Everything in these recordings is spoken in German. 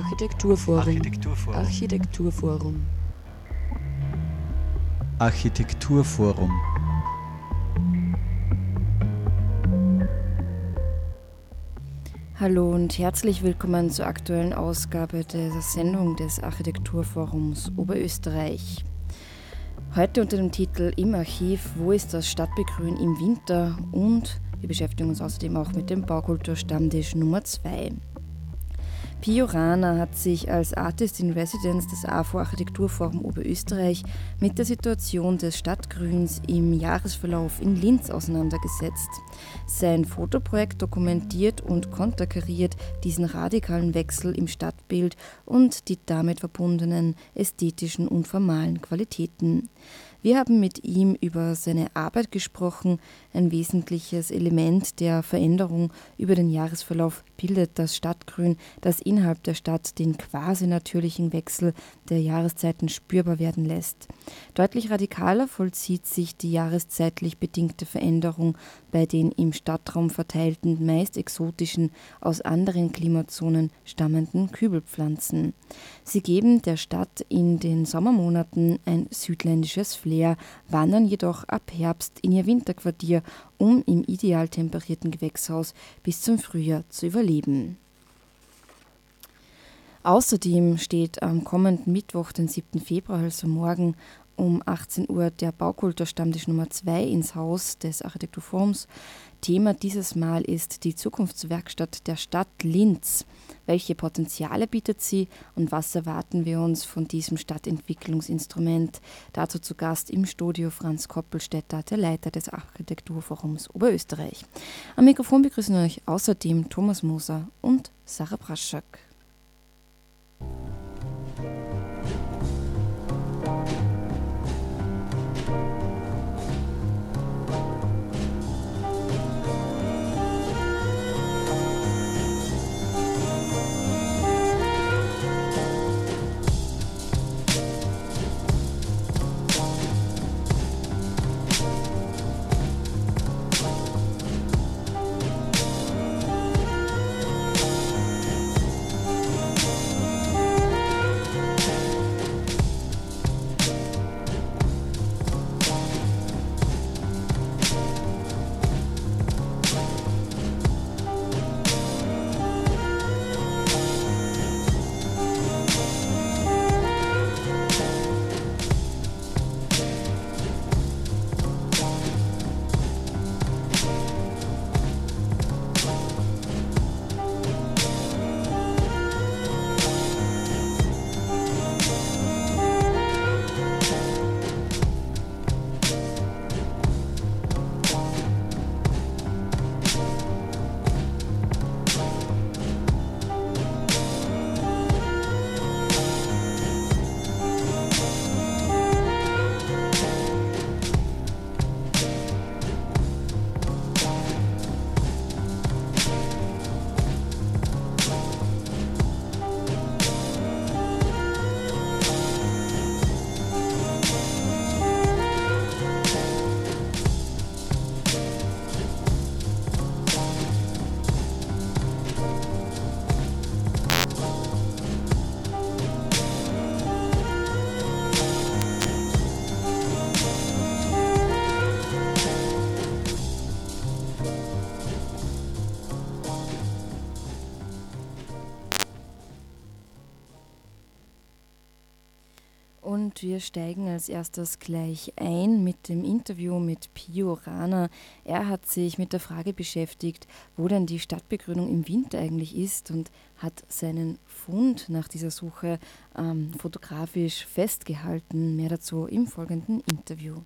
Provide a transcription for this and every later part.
Architekturforum. Architekturforum. Architekturforum. Architekturforum. Hallo und herzlich willkommen zur aktuellen Ausgabe der Sendung des Architekturforums Oberösterreich. Heute unter dem Titel Im Archiv, wo ist das Stadtbegrün im Winter? Und wir beschäftigen uns außerdem auch mit dem Baukulturstammtisch Nummer 2. Pio Rana hat sich als Artist in Residence des AFO Architekturforum Oberösterreich mit der Situation des Stadtgrüns im Jahresverlauf in Linz auseinandergesetzt. Sein Fotoprojekt dokumentiert und konterkariert diesen radikalen Wechsel im Stadtbild und die damit verbundenen ästhetischen und formalen Qualitäten. Wir haben mit ihm über seine Arbeit gesprochen. Ein wesentliches Element der Veränderung über den Jahresverlauf bildet das Stadtgrün, das innerhalb der Stadt den quasi natürlichen Wechsel der Jahreszeiten spürbar werden lässt. Deutlich radikaler vollzieht sich die jahreszeitlich bedingte Veränderung bei den im Stadtraum verteilten, meist exotischen, aus anderen Klimazonen stammenden Kübelpflanzen. Sie geben der Stadt in den Sommermonaten ein südländisches Flair, wandern jedoch ab Herbst in ihr Winterquartier, um im ideal temperierten Gewächshaus bis zum Frühjahr zu überleben. Außerdem steht am kommenden Mittwoch, den 7. Februar, also morgen, um 18 Uhr der Baukulturstammtisch Nummer 2 ins Haus des Architekturforums. Thema dieses Mal ist die Zukunftswerkstatt der Stadt Linz. Welche Potenziale bietet sie und was erwarten wir uns von diesem Stadtentwicklungsinstrument? Dazu zu Gast im Studio Franz Koppelstädter, der Leiter des Architekturforums Oberösterreich. Am Mikrofon begrüßen euch außerdem Thomas Moser und Sarah Braschak. Wir steigen als erstes gleich ein mit dem Interview mit Pio Rana. Er hat sich mit der Frage beschäftigt, wo denn die Stadtbegrünung im Winter eigentlich ist und hat seinen Fund nach dieser Suche ähm, fotografisch festgehalten. Mehr dazu im folgenden Interview.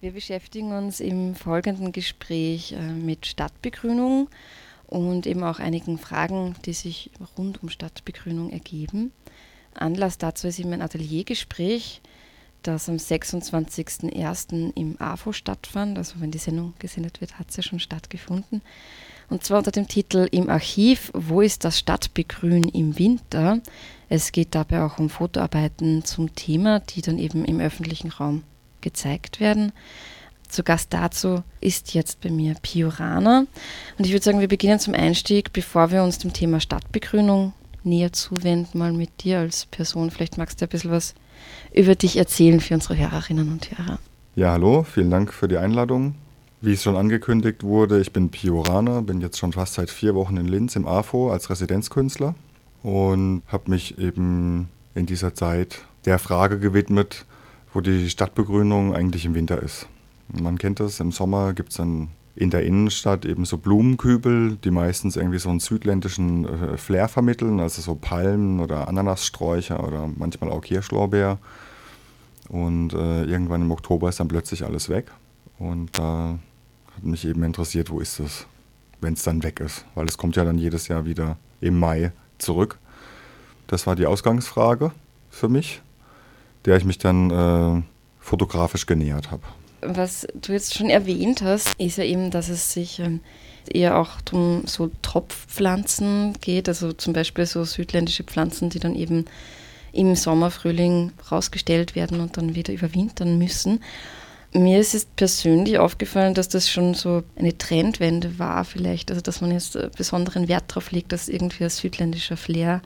Wir beschäftigen uns im folgenden Gespräch äh, mit Stadtbegrünung und eben auch einigen Fragen, die sich rund um Stadtbegrünung ergeben. Anlass dazu ist eben ein Ateliergespräch, das am 26.01. im AFO stattfand. Also wenn die Sendung gesendet wird, hat es ja schon stattgefunden. Und zwar unter dem Titel Im Archiv, wo ist das Stadtbegrün im Winter? Es geht dabei auch um Fotoarbeiten zum Thema, die dann eben im öffentlichen Raum gezeigt werden. Zu Gast dazu ist jetzt bei mir Piorana. Und ich würde sagen, wir beginnen zum Einstieg, bevor wir uns dem Thema Stadtbegrünung näher zuwenden, mal mit dir als Person. Vielleicht magst du ein bisschen was über dich erzählen für unsere Hörerinnen und Hörer. Ja, hallo, vielen Dank für die Einladung. Wie es schon angekündigt wurde, ich bin Pioraner, bin jetzt schon fast seit vier Wochen in Linz im AFO als Residenzkünstler und habe mich eben in dieser Zeit der Frage gewidmet, wo die Stadtbegrünung eigentlich im Winter ist. Man kennt das, im Sommer gibt es dann in der Innenstadt eben so Blumenkübel, die meistens irgendwie so einen südländischen äh, Flair vermitteln, also so Palmen oder Ananassträucher oder manchmal auch Kirschlorbeer. Und äh, irgendwann im Oktober ist dann plötzlich alles weg. Und da hat mich eben interessiert, wo ist es, wenn es dann weg ist. Weil es kommt ja dann jedes Jahr wieder im Mai zurück. Das war die Ausgangsfrage für mich, der ich mich dann äh, fotografisch genähert habe. Was du jetzt schon erwähnt hast, ist ja eben, dass es sich ähm, eher auch um so Tropfpflanzen geht, also zum Beispiel so südländische Pflanzen, die dann eben im Sommer, Frühling rausgestellt werden und dann wieder überwintern müssen. Mir ist es persönlich aufgefallen, dass das schon so eine Trendwende war vielleicht, also dass man jetzt besonderen Wert darauf legt, dass irgendwie ein südländischer Flair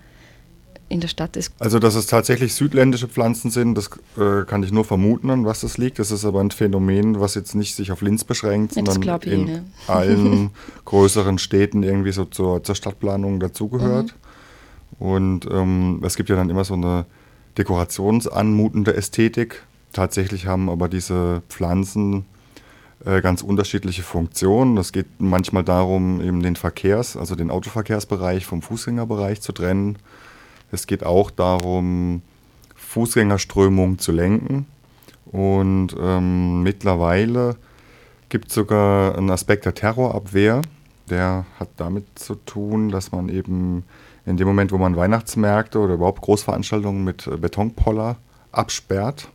in der Stadt ist. Also, dass es tatsächlich südländische Pflanzen sind, das äh, kann ich nur vermuten, an was das liegt. Das ist aber ein Phänomen, was jetzt nicht sich auf Linz beschränkt, ja, sondern ich, in ne? allen größeren Städten irgendwie so zur, zur Stadtplanung dazugehört. Mhm. Und ähm, es gibt ja dann immer so eine dekorationsanmutende Ästhetik. Tatsächlich haben aber diese Pflanzen äh, ganz unterschiedliche Funktionen. Es geht manchmal darum, eben den Verkehrs-, also den Autoverkehrsbereich vom Fußgängerbereich zu trennen. Es geht auch darum, Fußgängerströmung zu lenken. Und ähm, mittlerweile gibt es sogar einen Aspekt der Terrorabwehr. Der hat damit zu tun, dass man eben in dem Moment, wo man Weihnachtsmärkte oder überhaupt Großveranstaltungen mit äh, Betonpoller absperrt,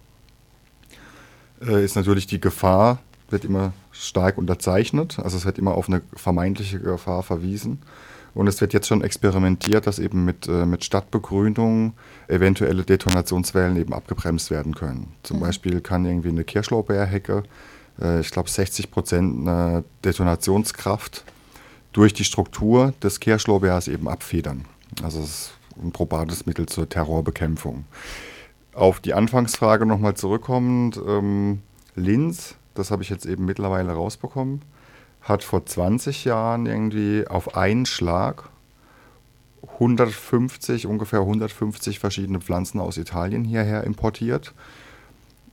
äh, ist natürlich die Gefahr, wird immer stark unterzeichnet. Also es wird immer auf eine vermeintliche Gefahr verwiesen. Und es wird jetzt schon experimentiert, dass eben mit, äh, mit Stadtbegrünung eventuelle Detonationswellen eben abgebremst werden können. Zum mhm. Beispiel kann irgendwie eine Kirschlorbeerhecke, äh, ich glaube 60 Prozent Detonationskraft durch die Struktur des Kirschlorbeers eben abfedern. Also es ist ein probates Mittel zur Terrorbekämpfung. Auf die Anfangsfrage nochmal zurückkommend, ähm, Linz, das habe ich jetzt eben mittlerweile rausbekommen, hat vor 20 Jahren irgendwie auf einen Schlag 150, ungefähr 150 verschiedene Pflanzen aus Italien hierher importiert.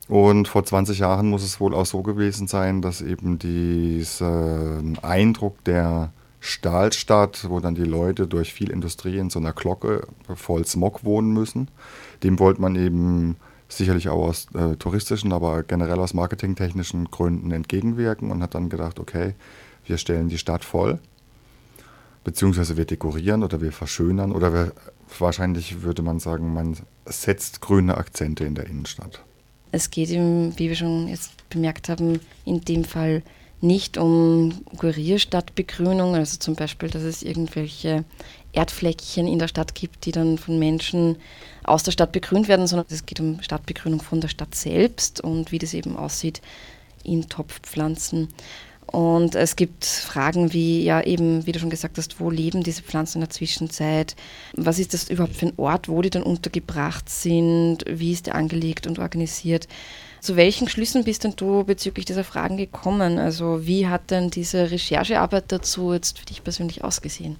Und vor 20 Jahren muss es wohl auch so gewesen sein, dass eben dieser Eindruck der Stahlstadt, wo dann die Leute durch viel Industrie in so einer Glocke voll Smog wohnen müssen, dem wollte man eben sicherlich auch aus äh, touristischen, aber generell aus marketingtechnischen Gründen entgegenwirken und hat dann gedacht, okay, wir stellen die Stadt voll, beziehungsweise wir dekorieren oder wir verschönern oder wir, wahrscheinlich würde man sagen, man setzt grüne Akzente in der Innenstadt. Es geht ihm, wie wir schon jetzt bemerkt haben, in dem Fall nicht um Kurierstadtbegrünung, also zum Beispiel, dass es irgendwelche Erdfleckchen in der Stadt gibt, die dann von Menschen aus der Stadt begrünt werden, sondern es geht um Stadtbegrünung von der Stadt selbst und wie das eben aussieht in Topfpflanzen. Und es gibt Fragen wie, ja eben, wie du schon gesagt hast, wo leben diese Pflanzen in der Zwischenzeit? Was ist das überhaupt für ein Ort, wo die dann untergebracht sind? Wie ist der angelegt und organisiert? Zu welchen Schlüssen bist denn du bezüglich dieser Fragen gekommen? Also wie hat denn diese Recherchearbeit dazu jetzt für dich persönlich ausgesehen?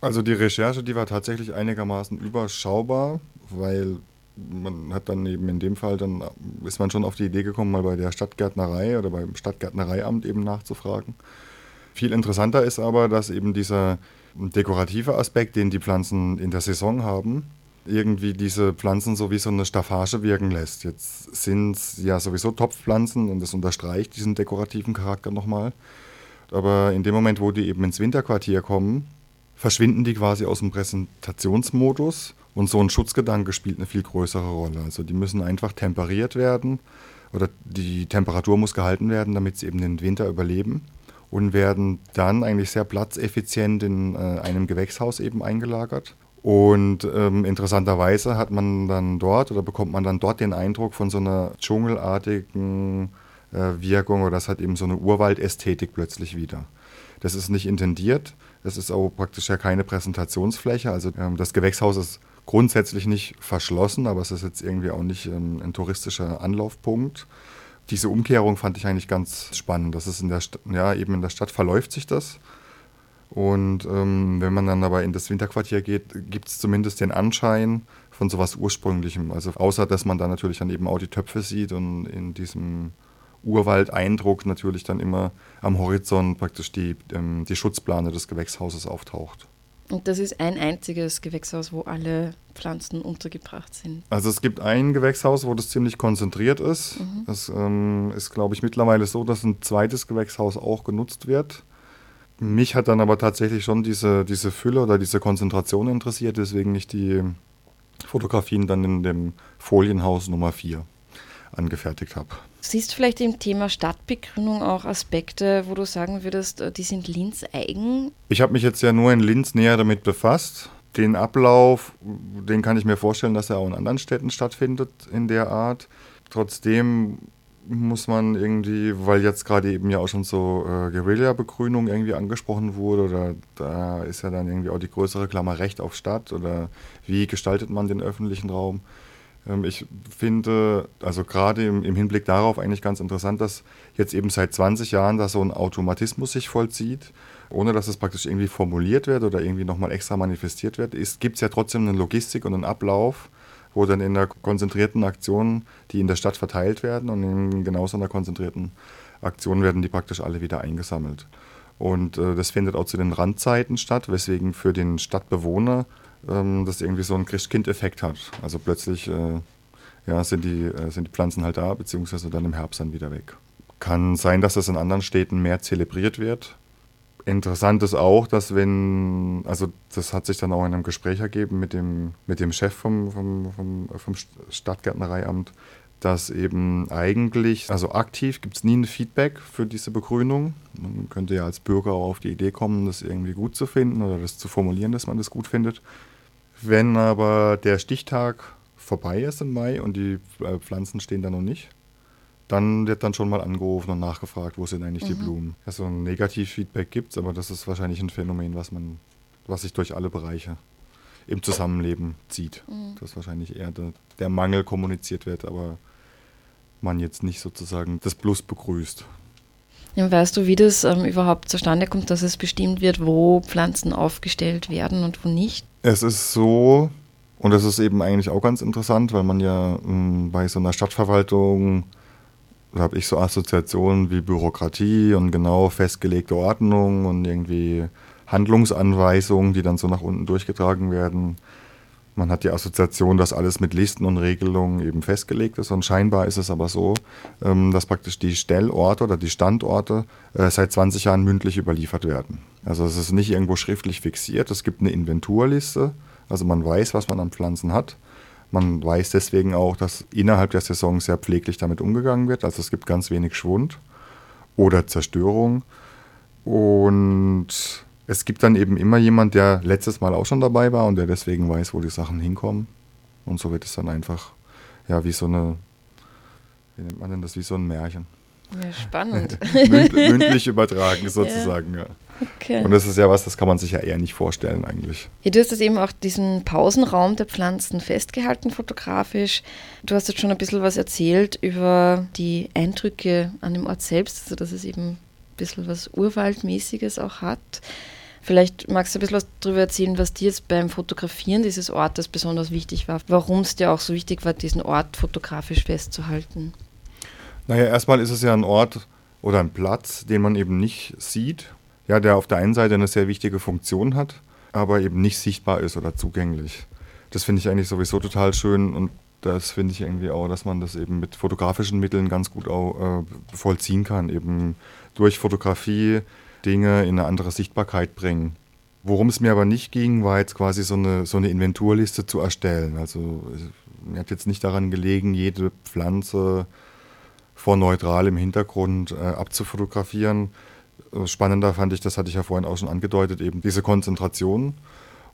Also die Recherche, die war tatsächlich einigermaßen überschaubar, weil man hat dann eben in dem Fall, dann ist man schon auf die Idee gekommen, mal bei der Stadtgärtnerei oder beim Stadtgärtnereiamt eben nachzufragen. Viel interessanter ist aber, dass eben dieser dekorative Aspekt, den die Pflanzen in der Saison haben, irgendwie diese Pflanzen so wie so eine Staffage wirken lässt. Jetzt sind es ja sowieso Topfpflanzen und das unterstreicht diesen dekorativen Charakter nochmal. Aber in dem Moment, wo die eben ins Winterquartier kommen, verschwinden die quasi aus dem Präsentationsmodus und so ein Schutzgedanke spielt eine viel größere Rolle. Also die müssen einfach temperiert werden oder die Temperatur muss gehalten werden, damit sie eben den Winter überleben und werden dann eigentlich sehr platzeffizient in äh, einem Gewächshaus eben eingelagert. Und ähm, interessanterweise hat man dann dort oder bekommt man dann dort den Eindruck von so einer dschungelartigen äh, Wirkung oder das hat eben so eine Urwaldästhetik plötzlich wieder. Das ist nicht intendiert, das ist auch praktisch ja keine Präsentationsfläche. Also ähm, das Gewächshaus ist grundsätzlich nicht verschlossen, aber es ist jetzt irgendwie auch nicht ähm, ein touristischer Anlaufpunkt. Diese Umkehrung fand ich eigentlich ganz spannend. Das ist in der St ja eben in der Stadt verläuft sich das. Und ähm, wenn man dann aber in das Winterquartier geht, gibt es zumindest den Anschein von sowas Ursprünglichem. Also außer dass man da natürlich dann eben auch die Töpfe sieht und in diesem Urwaldeindruck natürlich dann immer am Horizont praktisch die, ähm, die Schutzplane des Gewächshauses auftaucht. Und das ist ein einziges Gewächshaus, wo alle Pflanzen untergebracht sind. Also es gibt ein Gewächshaus, wo das ziemlich konzentriert ist. Mhm. Das ähm, ist, glaube ich, mittlerweile so, dass ein zweites Gewächshaus auch genutzt wird. Mich hat dann aber tatsächlich schon diese, diese Fülle oder diese Konzentration interessiert, deswegen ich die Fotografien dann in dem Folienhaus Nummer 4 angefertigt habe. Siehst du vielleicht im Thema Stadtbegrünung auch Aspekte, wo du sagen würdest, äh, die sind Linz eigen? Ich habe mich jetzt ja nur in Linz näher damit befasst. Den Ablauf, den kann ich mir vorstellen, dass er auch in anderen Städten stattfindet in der Art. Trotzdem muss man irgendwie, weil jetzt gerade eben ja auch schon so äh, Guerilla-Begrünung irgendwie angesprochen wurde, oder da ist ja dann irgendwie auch die größere Klammer Recht auf Stadt oder wie gestaltet man den öffentlichen Raum. Ähm, ich finde, also gerade im, Hinblick darauf eigentlich ganz interessant, dass jetzt eben seit 20 Jahren da so ein Automatismus sich vollzieht, ohne dass es praktisch irgendwie formuliert wird oder irgendwie nochmal extra manifestiert wird. Es gibt ja trotzdem eine Logistik und einen Ablauf, wo dann in der konzentrierten Aktion, die in der Stadt verteilt werden und in genauso einer konzentrierten Aktion werden die praktisch alle wieder eingesammelt. Und äh, das findet auch zu den Randzeiten statt, weswegen für den Stadtbewohner ähm, das irgendwie so einen Christkind-Effekt hat. Also plötzlich äh, ja, sind, die, äh, sind die Pflanzen halt da, beziehungsweise dann im Herbst dann wieder weg. Kann sein, dass das in anderen Städten mehr zelebriert wird. Interessant ist auch, dass wenn, also das hat sich dann auch in einem Gespräch ergeben mit dem, mit dem Chef vom, vom, vom, vom Stadtgärtnereiamt, dass eben eigentlich, also aktiv gibt es nie ein Feedback für diese Begrünung. Man könnte ja als Bürger auch auf die Idee kommen, das irgendwie gut zu finden oder das zu formulieren, dass man das gut findet. Wenn aber der Stichtag vorbei ist im Mai und die äh, Pflanzen stehen da noch nicht, dann wird dann schon mal angerufen und nachgefragt, wo sind eigentlich mhm. die Blumen. Also ein Negativfeedback gibt es, aber das ist wahrscheinlich ein Phänomen, was man, was sich durch alle Bereiche im Zusammenleben zieht. Mhm. Das wahrscheinlich eher der, der, Mangel kommuniziert wird, aber man jetzt nicht sozusagen das Plus begrüßt. Ja, weißt du, wie das ähm, überhaupt zustande kommt, dass es bestimmt wird, wo Pflanzen aufgestellt werden und wo nicht? Es ist so, und das ist eben eigentlich auch ganz interessant, weil man ja mh, hm, bei so einer Stadtverwaltung da habe ich so Assoziationen wie Bürokratie und genau festgelegte Ordnung und irgendwie Handlungsanweisungen, die dann so nach unten durchgetragen werden. Man hat die Assoziation, dass alles mit Listen und Regelungen eben festgelegt ist. Und scheinbar ist es aber so, ähm, dass praktisch die Stellorte oder die Standorte äh, seit 20 Jahren mündlich überliefert werden. Also es ist nicht irgendwo schriftlich fixiert. Es gibt eine Inventurliste. Also man weiß, was man an Pflanzen hat. Man weiß deswegen auch, dass innerhalb der Saison sehr pfleglich damit umgegangen wird. Also es gibt ganz wenig Schwund oder Zerstörung. Und es gibt dann eben immer jemand, der letztes Mal auch schon dabei war und der deswegen weiß, wo die Sachen hinkommen. Und so wird es dann einfach, ja, wie so eine, wie nennt man denn das, wie so ein Märchen. Ja, spannend. mündlich übertragen sozusagen, ja. ja. Okay. Und das ist ja was, das kann man sich ja eher nicht vorstellen eigentlich. Ja, du hast jetzt eben auch diesen Pausenraum der Pflanzen festgehalten fotografisch. Du hast jetzt schon ein bisschen was erzählt über die Eindrücke an dem Ort selbst, also dass es eben ein bisschen was Urwaldmäßiges auch hat. Vielleicht magst du ein bisschen was darüber erzählen, was dir jetzt beim Fotografieren dieses Ortes besonders wichtig war, warum es dir auch so wichtig war, diesen Ort fotografisch festzuhalten. Naja, erstmal ist es ja ein Ort oder ein Platz, den man eben nicht sieht. Ja, der auf der einen Seite eine sehr wichtige Funktion hat, aber eben nicht sichtbar ist oder zugänglich. Das finde ich eigentlich sowieso total schön und das finde ich irgendwie auch, dass man das eben mit fotografischen Mitteln ganz gut auch äh, vollziehen kann, eben durch Fotografie Dinge in eine andere Sichtbarkeit bringen. Worum es mir aber nicht ging, war jetzt quasi so eine, so eine Inventurliste zu erstellen. Also mir hat jetzt nicht daran gelegen, jede Pflanze vor neutralem Hintergrund äh, abzufotografieren. Äh, spannender fand ich, das hatte ich ja vorhin auch schon angedeutet, eben diese Konzentration.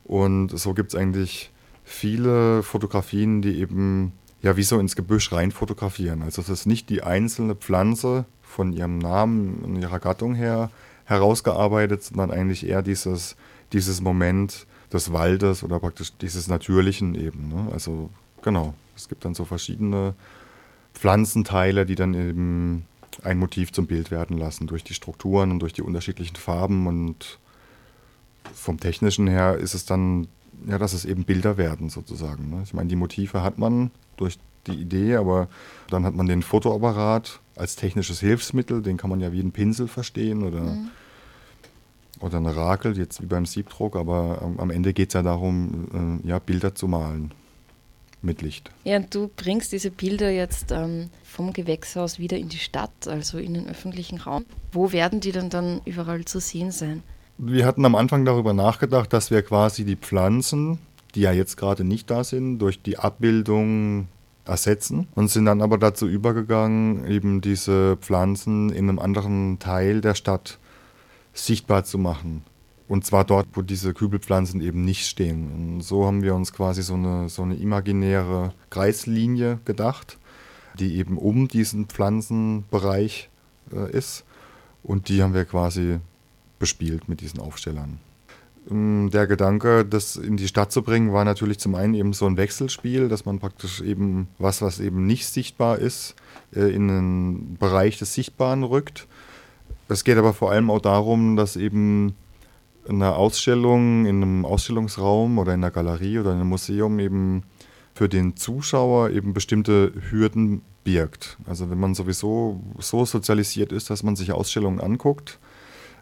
Und so gibt es eigentlich viele Fotografien, die eben ja wie so ins Gebüsch rein fotografieren. Also es ist nicht die einzelne Pflanze von ihrem Namen und ihrer Gattung her herausgearbeitet, sondern eigentlich eher dieses, dieses Moment des Waldes oder praktisch dieses Natürlichen eben. Ne? Also genau, es gibt dann so verschiedene Pflanzenteile, die dann eben ein Motiv zum Bild werden lassen durch die Strukturen und durch die unterschiedlichen Farben und vom technischen her ist es dann, ja, dass es eben Bilder werden sozusagen. Ne? Ich meine, die Motive hat man durch die Idee, aber dann hat man den Fotoapparat als technisches Hilfsmittel, den kann man ja wie ein Pinsel verstehen oder, mhm. oder eine Rakel, jetzt wie beim Siebdruck, aber am, am Ende geht es ja darum, äh, ja, Bilder zu malen mit Licht. Ja, und du bringst diese Bilder jetzt ähm, vom Gewächshaus wieder in die Stadt, also in den öffentlichen Raum. Wo werden die denn dann überall zu sehen sein? Wir hatten am Anfang darüber nachgedacht, dass wir quasi die Pflanzen, die ja jetzt gerade nicht da sind, durch die Abbildung ersetzen und sind dann aber dazu übergegangen, eben diese Pflanzen in einem anderen Teil der Stadt sichtbar zu machen. Und zwar dort, wo diese Kübelpflanzen eben nicht stehen. Und so haben wir uns quasi so eine, so eine imaginäre Kreislinie gedacht, die eben um diesen Pflanzenbereich äh, ist. Und die haben wir quasi bespielt mit diesen Aufstellern. Ähm, der Gedanke, das in die Stadt zu bringen, war natürlich zum einen eben so ein Wechselspiel, dass man praktisch eben was, was eben nicht sichtbar ist, äh, in einen Bereich des Sichtbaren rückt. Es geht aber vor allem auch darum, dass eben eine Ausstellung in einem Ausstellungsraum oder in einer Galerie oder in einem Museum eben für den Zuschauer eben bestimmte Hürden birgt. Also wenn man sowieso so sozialisiert ist, dass man sich Ausstellungen anguckt,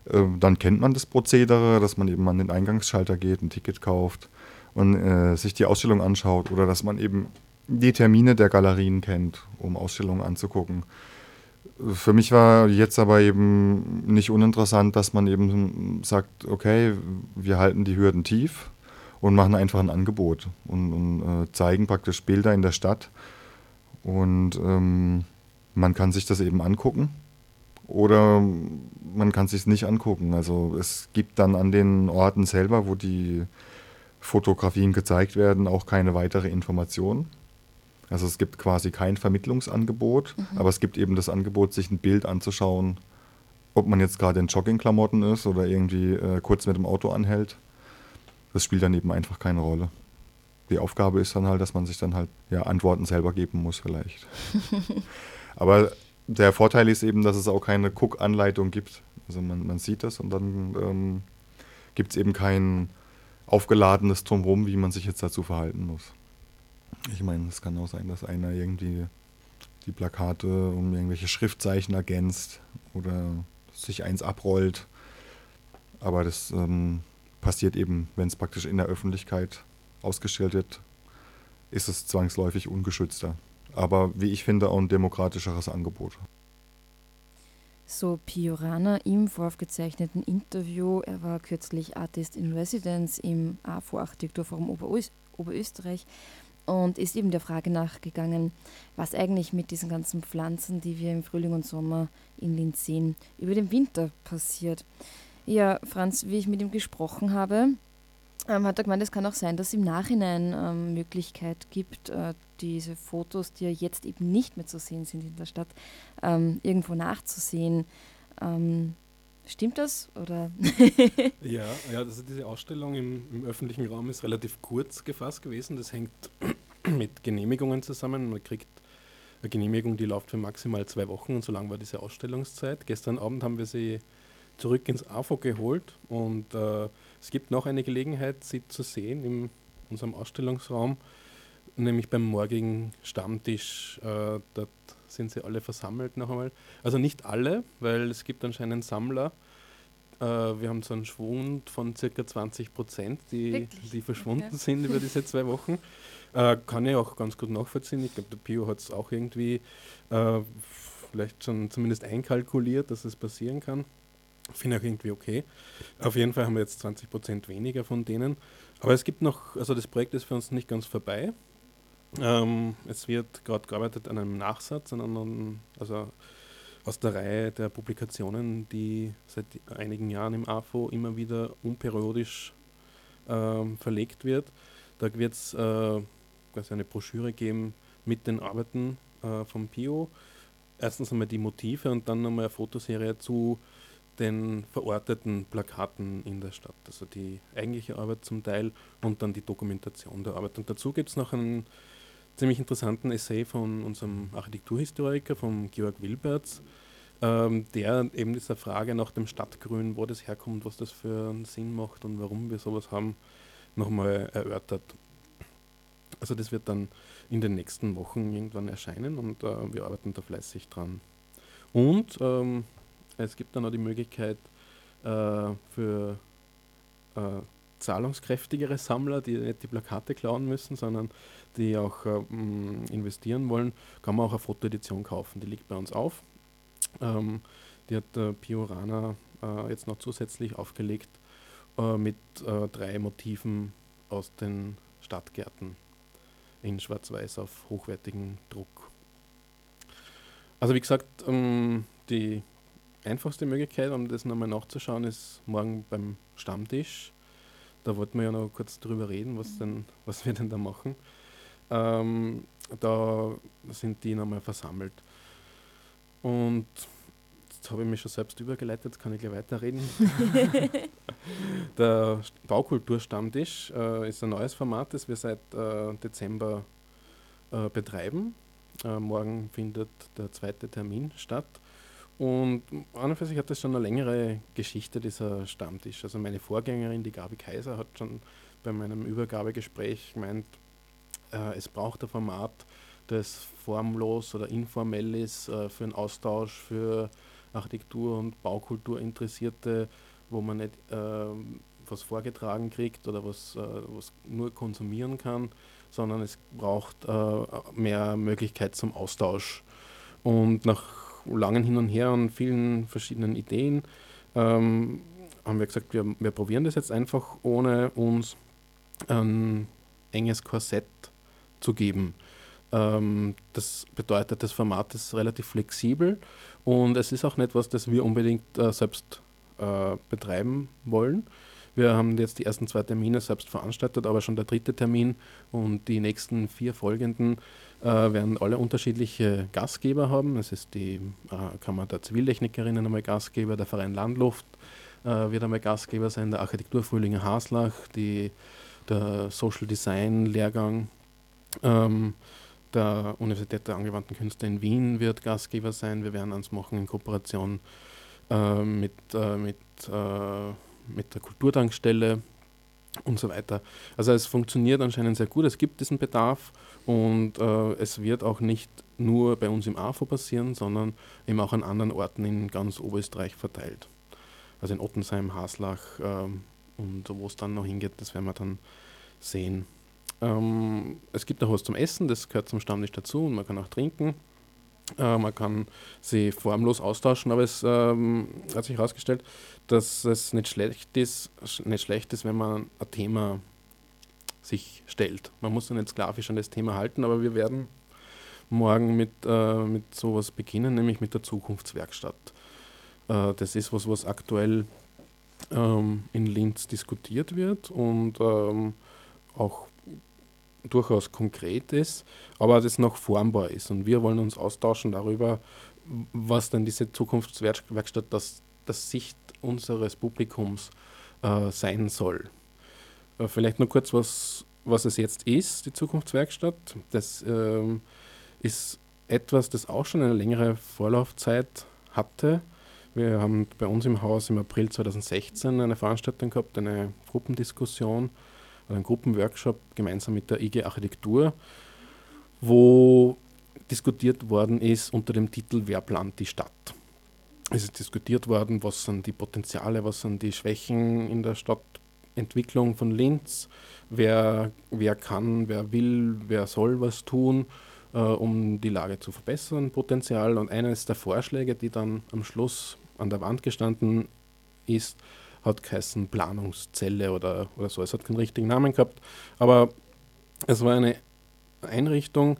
äh, dann kennt man das Prozedere, dass man eben an den Eingangsschalter geht, ein Ticket kauft und äh, sich die Ausstellung anschaut oder dass man eben die Termine der Galerien kennt, um Ausstellungen anzugucken. Für mich war jetzt aber eben nicht uninteressant, dass man eben sagt, okay, wir halten die Hürden tief und machen einfach ein Angebot und, und äh, zeigen praktisch Bilder in der Stadt. Und ähm, man kann sich das eben angucken oder man kann es sich nicht angucken. Also es gibt dann an den Orten selber, wo die Fotografien gezeigt werden, auch keine weitere Information. Also es gibt quasi kein Vermittlungsangebot, mhm. aber es gibt eben das Angebot, sich ein Bild anzuschauen, ob man jetzt gerade in Joggingklamotten ist oder irgendwie äh, kurz mit dem Auto anhält. Das spielt dann eben einfach keine Rolle. Die Aufgabe ist dann halt, dass man sich dann halt ja, Antworten selber geben muss vielleicht. aber der Vorteil ist eben, dass es auch keine Cook-Anleitung gibt. Also man, man sieht das und dann ähm, gibt es eben kein aufgeladenes Drumherum, wie man sich jetzt dazu verhalten muss. Ich meine, es kann auch sein, dass einer irgendwie die Plakate um irgendwelche Schriftzeichen ergänzt oder sich eins abrollt. Aber das ähm, passiert eben, wenn es praktisch in der Öffentlichkeit ausgestellt wird, ist es zwangsläufig ungeschützter. Aber wie ich finde, auch ein demokratischeres Angebot. So Piorana im voraufgezeichneten Interview. Er war kürzlich Artist in Residence im AFO Architekturforum Oberös Oberösterreich und ist eben der Frage nachgegangen, was eigentlich mit diesen ganzen Pflanzen, die wir im Frühling und Sommer in Linz sehen, über den Winter passiert. Ja, Franz, wie ich mit ihm gesprochen habe, ähm, hat er gemeint, es kann auch sein, dass es im Nachhinein ähm, Möglichkeit gibt, äh, diese Fotos, die ja jetzt eben nicht mehr zu sehen sind in der Stadt, ähm, irgendwo nachzusehen. Ähm, Stimmt das? Oder? ja, ja, also diese Ausstellung im, im, öffentlichen Raum ist relativ kurz gefasst gewesen. Das hängt mit Genehmigungen zusammen. Man kriegt eine Genehmigung, die läuft für maximal zwei Wochen und so lang war diese Ausstellungszeit. Gestern Abend haben wir sie zurück ins AFO geholt und äh, es gibt noch eine Gelegenheit, sie zu sehen in unserem Ausstellungsraum, nämlich beim morgigen Stammtisch. Äh, dort sind sie alle versammelt noch einmal. Also nicht alle, weil es gibt anscheinend Sammler. Äh, wir haben so einen Schwund von circa 20 Prozent, die, die verschwunden okay. sind über diese zwei Wochen. Äh, kann ich auch ganz gut nachvollziehen. Ich glaube, der Pio hat es auch irgendwie äh, vielleicht schon zumindest einkalkuliert, dass es passieren kann. Finde ich auch irgendwie okay. Auf jeden Fall haben wir jetzt 20 Prozent weniger von denen. Aber es gibt noch, also das Projekt ist für uns nicht ganz vorbei. Ähm, es wird gerade gearbeitet an einem Nachsatz, an einem, also aus der Reihe der Publikationen, die seit einigen Jahren im AFO immer wieder unperiodisch ähm, verlegt wird. Da wird es äh, eine Broschüre geben mit den Arbeiten äh, vom Pio. Erstens einmal die Motive und dann nochmal eine Fotoserie zu den verorteten Plakaten in der Stadt. Also die eigentliche Arbeit zum Teil und dann die Dokumentation der Arbeit. Und dazu gibt es noch einen ziemlich interessanten Essay von unserem Architekturhistoriker, von Georg Wilberts, ähm, der eben dieser Frage nach dem Stadtgrün, wo das herkommt, was das für einen Sinn macht und warum wir sowas haben, nochmal erörtert. Also das wird dann in den nächsten Wochen irgendwann erscheinen und äh, wir arbeiten da fleißig dran. Und ähm, es gibt dann auch die Möglichkeit äh, für äh, zahlungskräftigere Sammler, die nicht die Plakate klauen müssen, sondern die auch äh, investieren wollen, kann man auch eine Fotoedition kaufen. Die liegt bei uns auf. Ähm, die hat der Piorana äh, jetzt noch zusätzlich aufgelegt äh, mit äh, drei Motiven aus den Stadtgärten in Schwarz-Weiß auf hochwertigen Druck. Also wie gesagt, ähm, die einfachste Möglichkeit, um das nochmal nachzuschauen, ist morgen beim Stammtisch. Da wollten wir ja noch kurz drüber reden, was, denn, was wir denn da machen. Ähm, da sind die nochmal versammelt. Und jetzt habe ich mich schon selbst übergeleitet, jetzt kann ich gleich weiterreden. der Baukulturstammtisch äh, ist ein neues Format, das wir seit äh, Dezember äh, betreiben. Äh, morgen findet der zweite Termin statt. Und an und für sich hat das schon eine längere Geschichte, dieser Stammtisch. Also meine Vorgängerin, die Gabi Kaiser, hat schon bei meinem Übergabegespräch gemeint, äh, es braucht ein Format, das formlos oder informell ist äh, für einen Austausch für Architektur- und Baukultur-Interessierte, wo man nicht äh, was vorgetragen kriegt oder was, äh, was nur konsumieren kann, sondern es braucht äh, mehr Möglichkeit zum Austausch. Und nach langen Hin und Her und vielen verschiedenen Ideen ähm, haben wir gesagt, wir, wir probieren das jetzt einfach, ohne uns ein enges Korsett zu geben. Ähm, das bedeutet, das Format ist relativ flexibel und es ist auch nicht was, das wir unbedingt äh, selbst äh, betreiben wollen. Wir haben jetzt die ersten zwei Termine selbst veranstaltet, aber schon der dritte Termin und die nächsten vier folgenden äh, werden alle unterschiedliche Gastgeber haben. Es ist die äh, Kammer der Zivillechnikerinnen einmal Gastgeber, der Verein Landluft äh, wird einmal Gastgeber sein, der Architekturfrühlinge Haslach, die, der Social Design Lehrgang. Ähm, der Universität der angewandten Künste in Wien wird Gastgeber sein. Wir werden uns machen in Kooperation äh, mit, äh, mit, äh, mit der Kulturtankstelle und so weiter. Also es funktioniert anscheinend sehr gut, es gibt diesen Bedarf und äh, es wird auch nicht nur bei uns im AFO passieren, sondern eben auch an anderen Orten in ganz Oberösterreich verteilt. Also in Ottensheim, Haslach ähm, und wo es dann noch hingeht, das werden wir dann sehen. Ähm, es gibt auch was zum Essen, das gehört zum Stammtisch dazu und man kann auch trinken. Äh, man kann sie formlos austauschen, aber es ähm, hat sich herausgestellt, dass es nicht schlecht, ist, nicht schlecht ist, wenn man ein Thema sich stellt. Man muss ja nicht sklavisch an das Thema halten, aber wir werden morgen mit, äh, mit sowas beginnen, nämlich mit der Zukunftswerkstatt. Äh, das ist was, was aktuell ähm, in Linz diskutiert wird und ähm, auch durchaus konkret ist, aber das noch formbar ist. Und wir wollen uns austauschen darüber, was denn diese Zukunftswerkstatt das, das Sicht unseres Publikums äh, sein soll. Äh, vielleicht nur kurz, was, was es jetzt ist, die Zukunftswerkstatt. Das ähm, ist etwas, das auch schon eine längere Vorlaufzeit hatte. Wir haben bei uns im Haus im April 2016 eine Veranstaltung gehabt, eine Gruppendiskussion einen Gruppenworkshop gemeinsam mit der IG Architektur, wo diskutiert worden ist unter dem Titel Wer plant die Stadt? Es ist diskutiert worden, was sind die Potenziale, was sind die Schwächen in der Stadtentwicklung von Linz, wer, wer kann, wer will, wer soll was tun, äh, um die Lage zu verbessern, Potenzial. Und eines der Vorschläge, die dann am Schluss an der Wand gestanden ist, hat geheißen Planungszelle oder, oder so. Es hat keinen richtigen Namen gehabt, aber es war eine Einrichtung,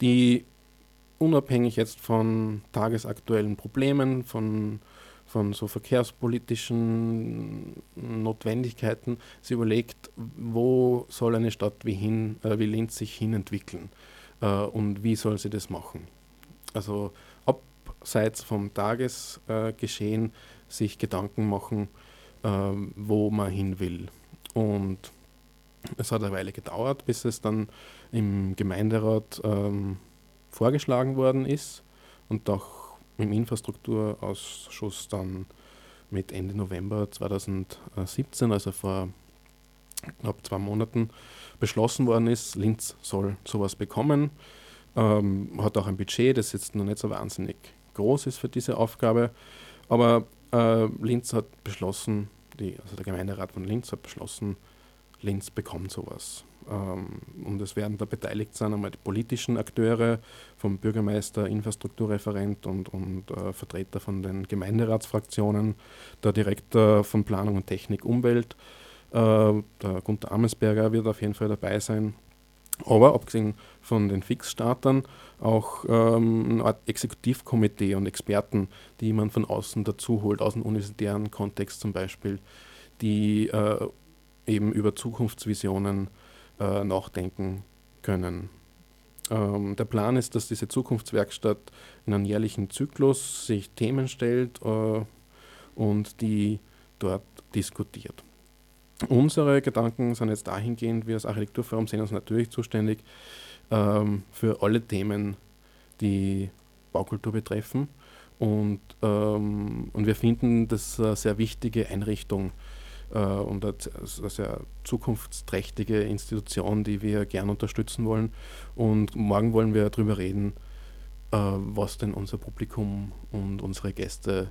die unabhängig jetzt von tagesaktuellen Problemen, von, von so verkehrspolitischen Notwendigkeiten, sie überlegt, wo soll eine Stadt wie, hin, äh, wie Linz sich hinentwickeln. äh, und wie soll sie das machen. Also abseits vom Tagesgeschehen sich Gedanken machen, äh, wo man hin will. Und es hat eine Weile gedauert, bis es dann im Gemeinderat ähm, vorgeschlagen worden ist und auch im Infrastrukturausschuss dann mit Ende November 2017, also vor knapp zwei Monaten, beschlossen worden ist, Linz soll sowas bekommen. Ähm, hat auch ein Budget, das jetzt noch nicht so wahnsinnig groß ist für diese Aufgabe. Aber äh, Linz hat beschlossen, die, also der Gemeinderat von Linz hat beschlossen, Linz bekommt sowas. Ähm, und es werden da beteiligt sein einmal die politischen Akteure, vom Bürgermeister, Infrastrukturreferent und, und äh, Vertreter von den Gemeinderatsfraktionen, der Direktor von Planung und Technik Umwelt, äh, der Gunter Amesberger wird auf jeden Fall dabei sein. Aber abgesehen von den Fixstartern auch ähm, eine Art Exekutivkomitee und Experten, die man von außen dazu holt, aus dem universitären Kontext zum Beispiel, die äh, eben über Zukunftsvisionen äh, nachdenken können. Ähm, der Plan ist, dass diese Zukunftswerkstatt in einem jährlichen Zyklus sich Themen stellt äh, und die dort diskutiert. Unsere Gedanken sind jetzt dahingehend, wir als Architekturforum sehen uns natürlich zuständig ähm, für alle Themen, die Baukultur betreffen. Und, ähm, und wir finden das eine sehr wichtige Einrichtung äh, und eine, sehr zukunftsträchtige Institution, die wir gern unterstützen wollen. Und morgen wollen wir darüber reden, äh, was denn unser Publikum und unsere Gäste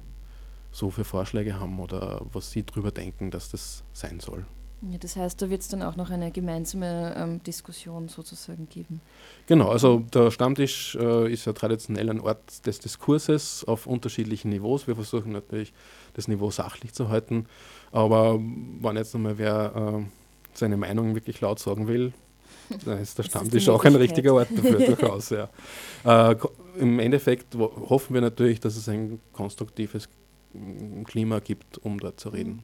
so für Vorschläge haben oder was sie darüber denken, dass das sein soll. Ja, das heißt, da wird es dann auch noch eine gemeinsame ähm, Diskussion sozusagen geben. Genau, also der Stammtisch äh, ist ja traditionell ein Ort des Diskurses auf unterschiedlichen Niveaus. Wir versuchen natürlich, das Niveau sachlich zu halten. Aber wenn jetzt nochmal wer äh, seine Meinung wirklich laut sagen will, dann ist der Stammtisch auch ein richtiger Ort dafür, durchaus. Ja. Äh, Im Endeffekt hoffen wir natürlich, dass es ein konstruktives Klima gibt, um dort zu reden.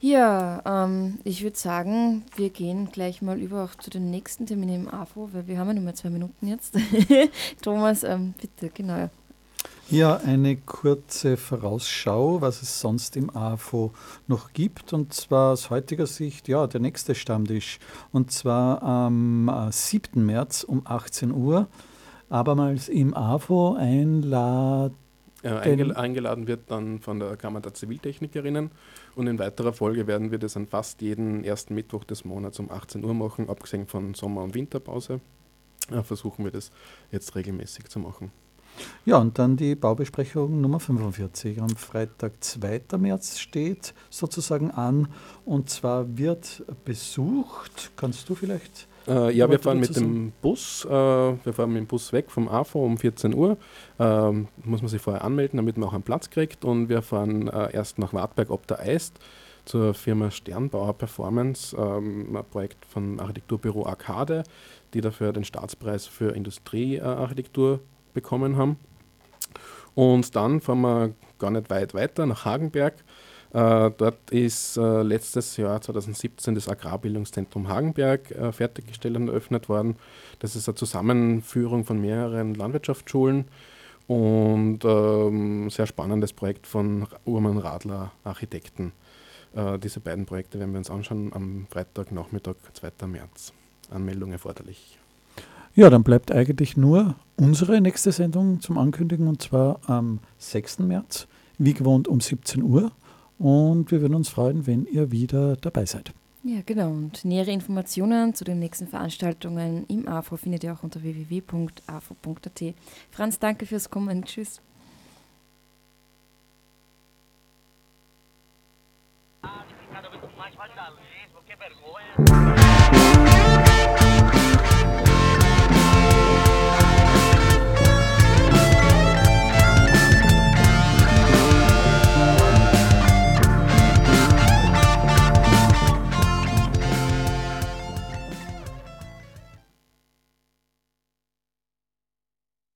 Ja, ähm, ich würde sagen, wir gehen gleich mal über auch zu den nächsten Terminen im AFO, weil wir haben ja nur mehr zwei Minuten jetzt. Thomas, ähm, bitte, genau. Ja, eine kurze Vorausschau, was es sonst im AFO noch gibt. Und zwar aus heutiger Sicht, ja, der nächste Stammtisch. Und zwar am 7. Äh, März um 18 Uhr. Abermals im AFO einladen äh, eingeladen wird dann von der Kammer der Ziviltechnikerinnen. Und in weiterer Folge werden wir das an fast jeden ersten Mittwoch des Monats um 18 Uhr machen, abgesehen von Sommer- und Winterpause. Äh, versuchen wir das jetzt regelmäßig zu machen. Ja, und dann die Baubesprechung Nummer 45. Am Freitag, 2. März steht sozusagen an. Und zwar wird besucht, kannst du vielleicht äh, ja, wir fahren mit dem Bus. Äh, wir fahren mit dem Bus weg vom AFO um 14 Uhr. Ähm, muss man sich vorher anmelden, damit man auch einen Platz kriegt. Und wir fahren äh, erst nach Wartberg ob der Eist zur Firma Sternbauer Performance, ähm, ein Projekt von Architekturbüro Arcade, die dafür den Staatspreis für Industriearchitektur bekommen haben. Und dann fahren wir gar nicht weit weiter nach Hagenberg äh, dort ist äh, letztes Jahr 2017 das Agrarbildungszentrum Hagenberg äh, fertiggestellt und eröffnet worden. Das ist eine Zusammenführung von mehreren Landwirtschaftsschulen und ähm, sehr spannendes Projekt von Urman Radler Architekten. Äh, diese beiden Projekte werden wir uns anschauen am Freitagnachmittag, 2. März. Anmeldung erforderlich. Ja, dann bleibt eigentlich nur unsere nächste Sendung zum Ankündigen und zwar am 6. März, wie gewohnt um 17 Uhr. Und wir würden uns freuen, wenn ihr wieder dabei seid. Ja, genau. Und nähere Informationen zu den nächsten Veranstaltungen im AFO findet ihr auch unter www.afo.at. Franz, danke fürs Kommen. Tschüss. Ah,